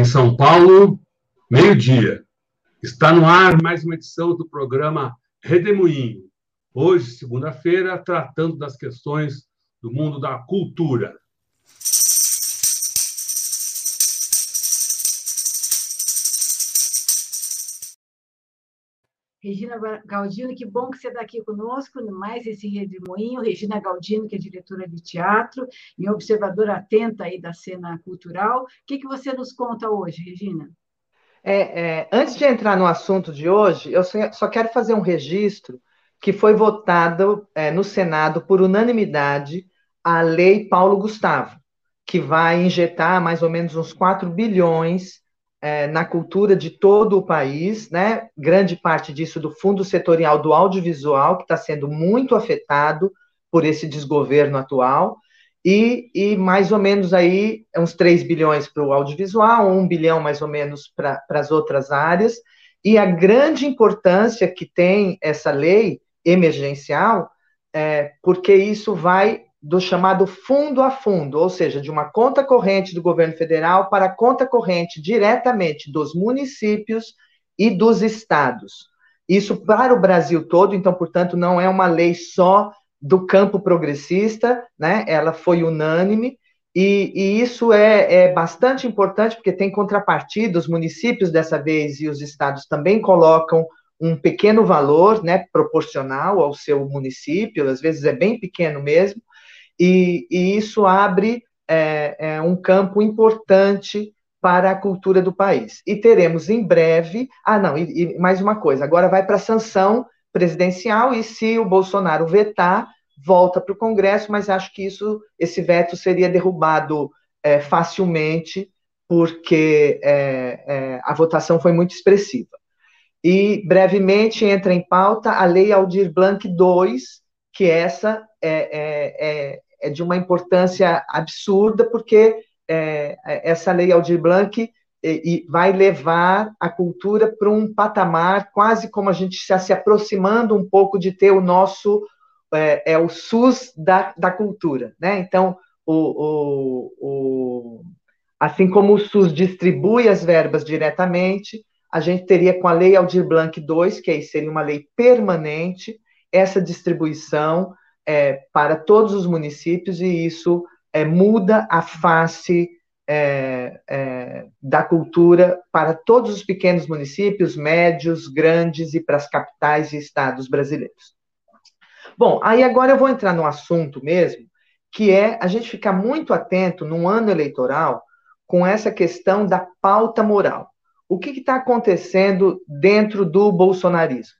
Em São Paulo, meio-dia. Está no ar mais uma edição do programa Redemoinho. Hoje, segunda-feira, tratando das questões do mundo da cultura. Regina Galdino, que bom que você está aqui conosco, mais esse redemoinho. Regina Galdino, que é diretora de teatro e observadora atenta aí da cena cultural. O que, que você nos conta hoje, Regina? É, é, antes de entrar no assunto de hoje, eu só, quero fazer um registro que foi votado é, no Senado por unanimidade a Lei Paulo Gustavo, que vai injetar mais ou menos uns 4 bilhões é, na cultura de todo o país, né? Grande parte disso do fundo setorial do audiovisual, que está sendo muito afetado por esse desgoverno atual, e, e mais ou menos aí uns 3 bilhões para o audiovisual, 1 bilhão mais ou menos para as outras áreas, e a grande importância que tem essa lei emergencial, é, porque isso vai do chamado fundo a fundo, ou seja, de uma conta corrente do governo federal para a conta corrente diretamente dos municípios e dos estados. Isso para o Brasil todo, então, portanto, não é uma lei só do campo progressista, né? Ela foi unânime. E, e isso é, é bastante importante, porque tem contrapartida, os municípios dessa vez e os estados também colocam um pequeno valor, né, proporcional ao seu município, às vezes é bem pequeno mesmo, e, e isso abre é, é, um campo importante para a cultura do país. E teremos em breve. Ah, não, e, e mais uma coisa: agora vai para a sanção presidencial, e se o Bolsonaro vetar, volta para o Congresso, mas acho que isso, esse veto seria derrubado é, facilmente, porque é, é, a votação foi muito expressiva. E brevemente entra em pauta a Lei Aldir Blanc II, que essa é, é, é é de uma importância absurda, porque é, essa lei Aldir Blanc e, e vai levar a cultura para um patamar quase como a gente está se aproximando um pouco de ter o nosso é, é o SUS da, da cultura, né? Então, o, o, o, assim como o SUS distribui as verbas diretamente, a gente teria com a Lei Aldir Blanc II, que aí seria uma lei permanente, essa distribuição é, para todos os municípios e isso é, muda a face é, é, da cultura para todos os pequenos municípios, médios, grandes e para as capitais e estados brasileiros. Bom, aí agora eu vou entrar no assunto mesmo, que é a gente ficar muito atento num ano eleitoral com essa questão da pauta moral. O que está acontecendo dentro do bolsonarismo?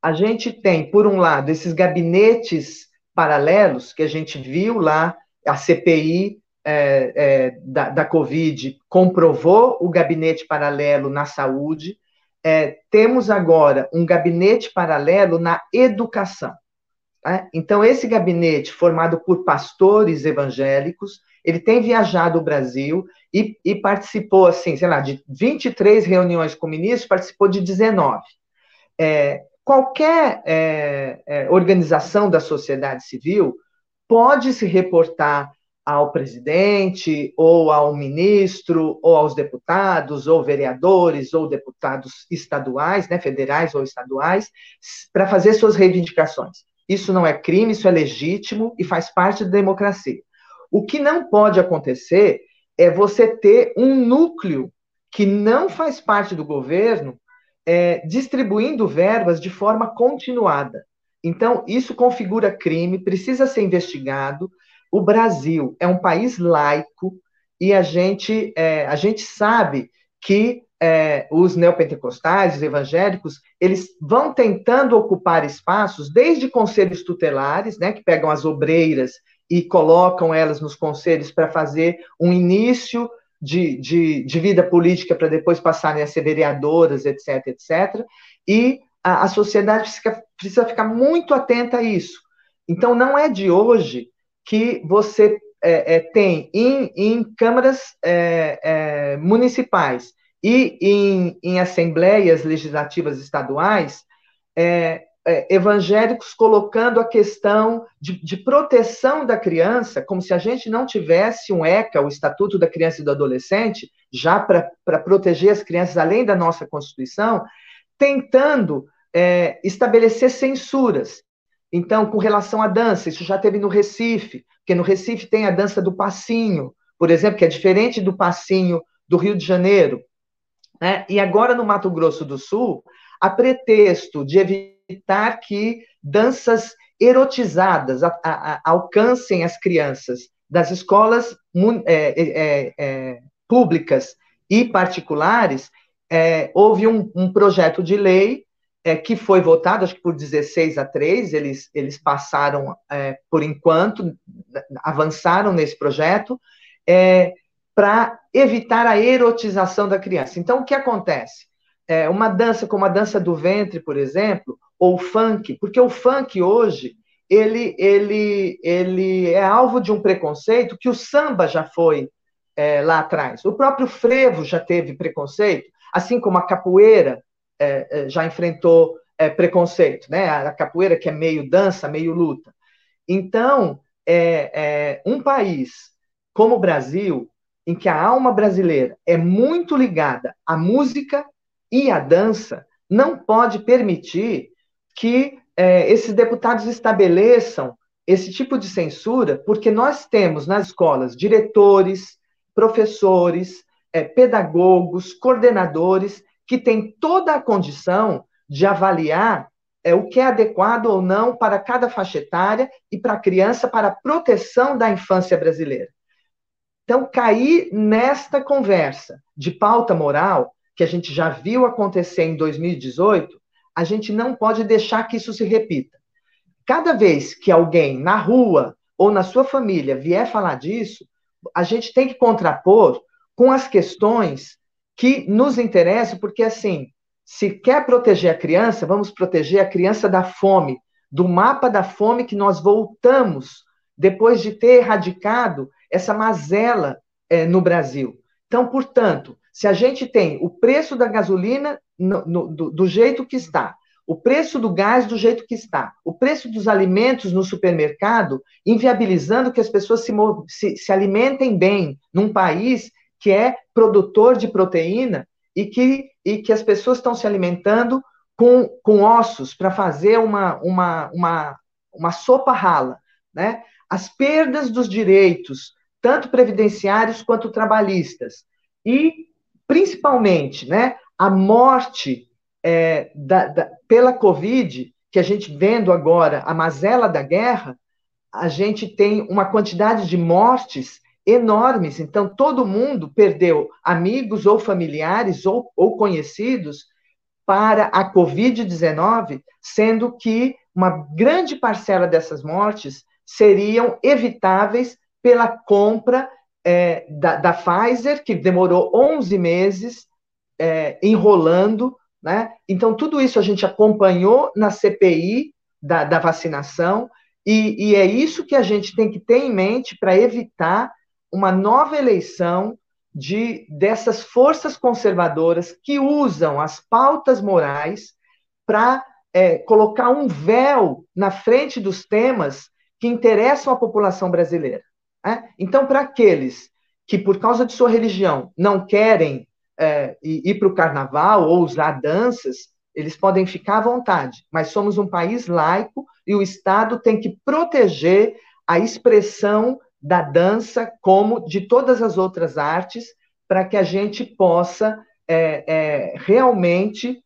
A gente tem, por um lado, esses gabinetes paralelos que a gente viu lá, a CPI é, é, da, da Covid comprovou o gabinete paralelo na saúde, é, temos agora um gabinete paralelo na educação. Né? Então, esse gabinete, formado por pastores evangélicos, ele tem viajado o Brasil e, e, participou, assim, sei lá, de 23 reuniões com ministros, participou de 19. É, qualquer é, é, organização da sociedade civil pode se reportar ao presidente, ou ao ministro, ou aos deputados, ou vereadores, ou deputados estaduais, né, federais ou estaduais, para fazer suas reivindicações. Isso não é crime, isso é legítimo e faz parte da democracia. O que não pode acontecer é você ter um núcleo que não faz parte do governo é, distribuindo verbas de forma continuada. Então, isso configura crime, precisa ser investigado. O Brasil é um país laico e a gente, é, a gente sabe que é, os neopentecostais, os evangélicos, eles vão tentando ocupar espaços, desde conselhos tutelares, né, que pegam as obreiras e colocam elas nos conselhos para fazer um início de, de, de vida política para depois passarem a ser vereadoras, etc, etc. E a, a sociedade precisa, precisa ficar muito atenta a isso. Então, não é de hoje que você é, é, tem em, em câmaras é, é municipais e em, em, assembleias legislativas estaduais é, evangélicos colocando a questão de, de, proteção da criança, como se a gente não tivesse um ECA, o Estatuto da Criança e do Adolescente, já para proteger as crianças além da nossa Constituição, tentando é, estabelecer censuras. Então, com relação à dança, isso já teve no Recife, porque no Recife tem a dança do passinho, por exemplo, que é diferente do passinho do Rio de Janeiro. Né? E agora no Mato Grosso do Sul, a pretexto de evitar que danças erotizadas a, a, a, alcancem as crianças das escolas é, é, é, públicas e particulares, é, houve um, um, projeto de lei é, que foi votado, acho que por 16 a 3, eles, eles passaram, é, por enquanto, avançaram nesse projeto, para evitar a erotização da criança. Então, o que acontece? é, uma dança como a dança do ventre, por exemplo, ou funk, porque o funk hoje ele, ele, ele é alvo de um preconceito que o samba já foi é, lá atrás. O próprio frevo já teve preconceito, assim como a capoeira é, é já enfrentou é, preconceito, né? A capoeira que é meio dança, meio luta. Então, é, um país como o Brasil, em que a alma brasileira é muito ligada à música e a dança não pode permitir que é, esses deputados estabeleçam esse tipo de censura, porque nós temos nas escolas diretores, professores, é, pedagogos, coordenadores, que têm toda a condição de avaliar é, o que é adequado ou não para cada faixa etária e para a criança, para a proteção da infância brasileira. Então, cair nesta conversa de pauta moral que a gente já viu acontecer em 2018, a gente não pode deixar que isso se repita. Cada vez que alguém na rua ou na sua família vier falar disso, a gente tem que contrapor com as questões que nos interessam, porque assim, se quer proteger a criança, vamos proteger a criança da fome, do mapa da fome que nós voltamos depois de ter erradicado essa mazela é, no Brasil. Então, portanto, se a gente tem o preço da gasolina no, no, do, do jeito que está, o preço do gás do jeito que está, o preço dos alimentos no supermercado, inviabilizando que as pessoas se, se, se, alimentem bem num país que é produtor de proteína e que, e que as pessoas estão se alimentando com, com ossos para fazer uma, uma, uma, uma sopa rala. Né? As perdas dos direitos, tanto previdenciários quanto trabalhistas, e principalmente, né, a morte é, da, da, pela Covid, que a gente vendo agora a mazela da guerra, a gente tem uma quantidade de mortes enormes. Então, todo mundo perdeu amigos ou familiares ou, ou conhecidos para a Covid-19, sendo que uma grande parcela dessas mortes seriam evitáveis pela compra é, da, da, Pfizer, que demorou 11 meses é, enrolando, né? Então, tudo isso a gente acompanhou na CPI da, da vacinação, e, e é isso que a gente tem que ter em mente para evitar uma nova eleição de dessas forças conservadoras que usam as pautas morais para é, colocar um véu na frente dos temas que interessam a população brasileira. Né? Então, para aqueles que, por causa de sua religião, não querem é, ir para o carnaval ou usar danças, eles podem ficar à vontade, mas somos um país laico e o Estado tem que proteger a expressão da dança, como de todas as outras artes, para que a gente possa é, é, realmente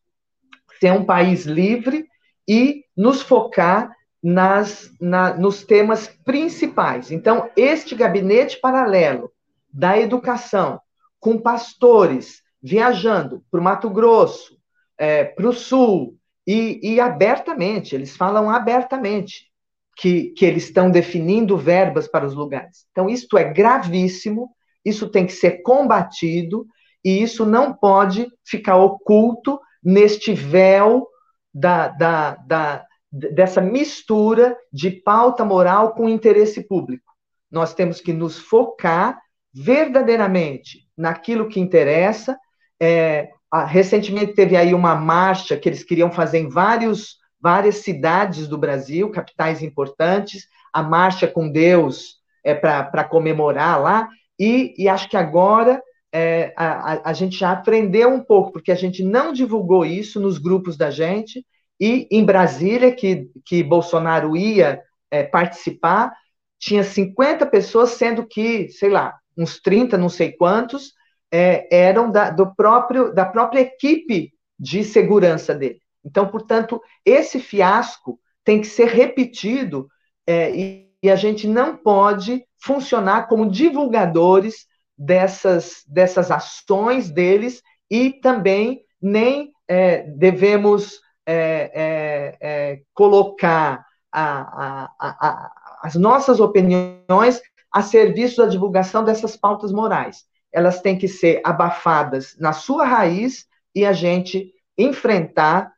ser um país livre e nos focar nas, na, nos temas principais. Então, este gabinete paralelo da educação, com pastores viajando para o Mato Grosso, é, para o Sul, e, e, abertamente, eles falam abertamente que, que eles estão definindo verbas para os lugares. Então, isto é gravíssimo, isso tem que ser combatido, e isso não pode ficar oculto neste véu da, da, da, dessa mistura de pauta moral com interesse público. Nós temos que nos focar verdadeiramente naquilo que interessa. É, recentemente teve aí uma marcha que eles queriam fazer em vários várias cidades do Brasil, capitais importantes, a Marcha com Deus é, para comemorar lá, e, e, acho que agora é, a, a, gente já aprendeu um pouco, porque a gente não divulgou isso nos grupos da gente, e em Brasília, que, que Bolsonaro ia é, participar, tinha 50 pessoas, sendo que, sei lá, uns 30, não sei quantos, é, eram da, do próprio, da própria equipe de segurança dele. Então, portanto, esse fiasco tem que ser repetido é, e, e, a gente não pode funcionar como divulgadores dessas, dessas ações deles e também nem é, devemos é, é, é colocar a, a, a, as nossas opiniões a serviço da divulgação dessas pautas morais. Elas têm que ser abafadas na sua raiz e a gente enfrentar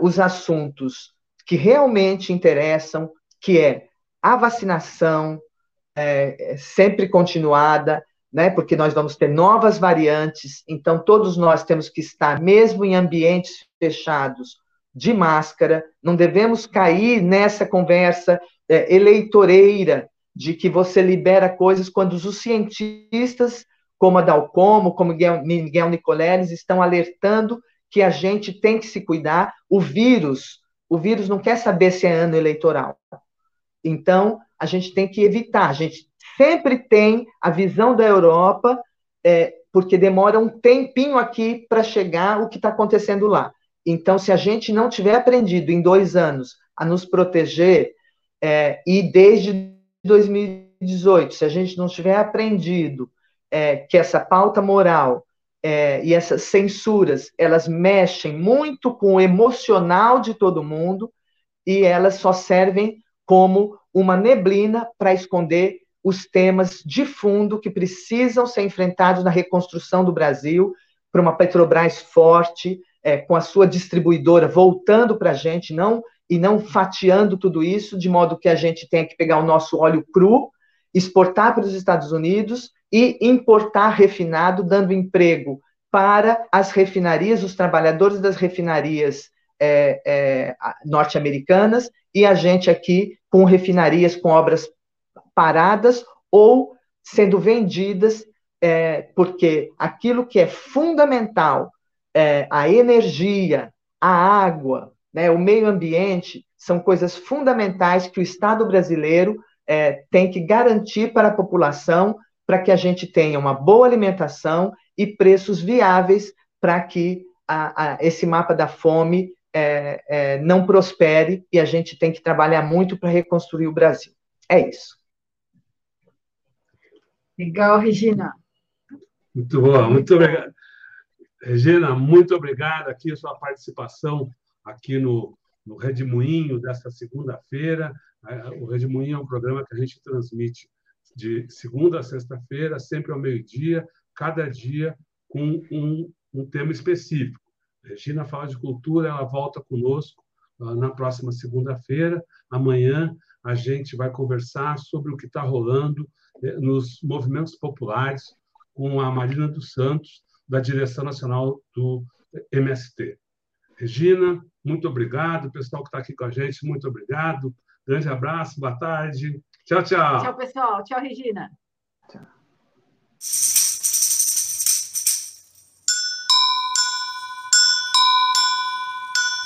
os assuntos que realmente interessam, que é a vacinação é, é, sempre continuada, né, porque nós vamos ter novas variantes, então todos nós temos que estar, mesmo em ambientes fechados, de máscara, não devemos cair nessa conversa é, eleitoreira de que você libera coisas quando os cientistas, como a Dalcomo, como Miguel Nicoleles, estão alertando que a gente tem que se cuidar. O vírus, o vírus não quer saber se é ano eleitoral. Então, a gente tem que evitar. A gente sempre tem a visão da Europa, é, porque demora um tempinho aqui para chegar o que está acontecendo lá. Então, se a gente não tiver aprendido em dois anos a nos proteger, é, e desde 2018, se a gente não tiver aprendido é, que essa pauta moral é, e essas censuras, elas mexem muito com o emocional de todo mundo e elas só servem como uma neblina para esconder os temas de fundo que precisam ser enfrentados na reconstrução do Brasil, para uma Petrobras forte, é, com a sua distribuidora voltando para a gente, não e não fatiando tudo isso, de modo que a gente tenha que pegar o nosso óleo cru, exportar para os Estados Unidos e importar refinado, dando emprego para as refinarias, os trabalhadores das refinarias é, é, norte-americanas e a gente aqui com refinarias com obras paradas ou sendo vendidas, é, porque aquilo que é fundamental, é, a energia, a água, né, o meio ambiente, são coisas fundamentais que o Estado brasileiro é, tem que garantir para a população para que a gente tenha uma boa alimentação e preços viáveis para que a, a, esse mapa da fome é, é, não prospere e a gente tem que trabalhar muito para reconstruir o Brasil. É isso. Legal, Regina. Muito bom, muito obrigado. Regina, muito obrigado aqui a sua participação aqui no, no Redemoinho desta segunda-feira. É, o Redemoinho é um programa que a gente transmite de segunda a sexta-feira, sempre ao meio-dia, cada dia com um, um tema específico. Regina fala de cultura, ela volta conosco uh, na próxima segunda-feira. Amanhã a gente vai conversar sobre o que está rolando eh, nos movimentos populares com a Marina dos Santos, da direção nacional do MST. Regina, muito obrigado. O pessoal que está aqui com a gente, muito obrigado. Grande abraço, boa tarde. Tchau, tchau. Tchau, pessoal. Tchau, Regina. Tchau.